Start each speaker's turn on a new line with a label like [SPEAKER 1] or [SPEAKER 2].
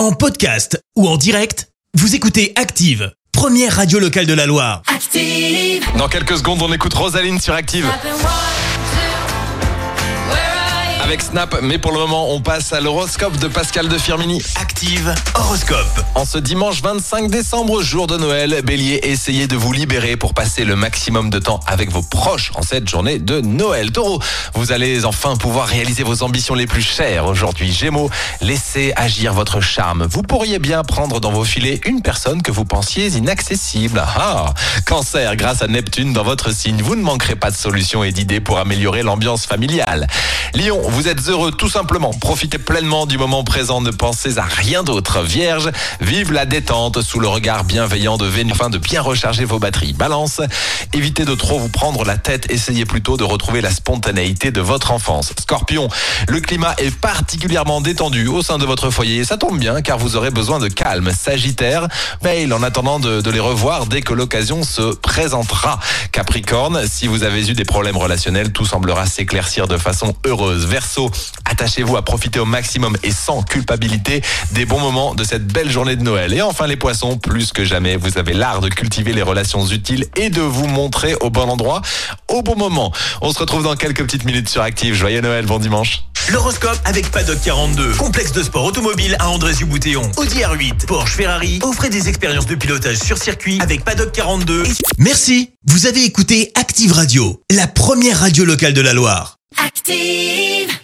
[SPEAKER 1] En podcast ou en direct, vous écoutez Active, première radio locale de la Loire.
[SPEAKER 2] Active.
[SPEAKER 3] Dans quelques secondes, on écoute Rosaline sur Active. Avec Snap, mais pour le moment, on passe à l'horoscope de Pascal de Firmini.
[SPEAKER 1] Active horoscope.
[SPEAKER 3] En ce dimanche 25 décembre, jour de Noël, Bélier, essayez de vous libérer pour passer le maximum de temps avec vos proches en cette journée de Noël. Taureau, vous allez enfin pouvoir réaliser vos ambitions les plus chères aujourd'hui. Gémeaux, laissez agir votre charme. Vous pourriez bien prendre dans vos filets une personne que vous pensiez inaccessible. Ah, cancer, grâce à Neptune dans votre signe, vous ne manquerez pas de solutions et d'idées pour améliorer l'ambiance familiale. Lion, vous êtes heureux tout simplement. Profitez pleinement du moment présent, ne pensez à rien d'autre. Vierge, vive la détente sous le regard bienveillant de Vénus afin de bien recharger vos batteries. Balance, évitez de trop vous prendre la tête, essayez plutôt de retrouver la spontanéité de votre enfance. Scorpion, le climat est particulièrement détendu au sein de votre foyer. Ça tombe bien car vous aurez besoin de calme. Sagittaire, mail en attendant de, de les revoir dès que l'occasion se présentera. Capricorne, si vous avez eu des problèmes relationnels, tout semblera s'éclaircir de façon heureuse. Verseau, attachez-vous à profiter au maximum et sans culpabilité des bons moments de cette belle journée de Noël. Et enfin les poissons, plus que jamais, vous avez l'art de cultiver les relations utiles et de vous montrer au bon endroit au bon moment. On se retrouve dans quelques petites minutes sur Active. Joyeux Noël, bon dimanche.
[SPEAKER 1] L'horoscope avec Paddock 42, complexe de sport automobile à Andrézieux-Boutéon. Audi R8, Porsche, Ferrari, offrez des expériences de pilotage sur circuit avec Paddock 42. Merci, vous avez écouté Active Radio, la première radio locale de la Loire.
[SPEAKER 2] Active.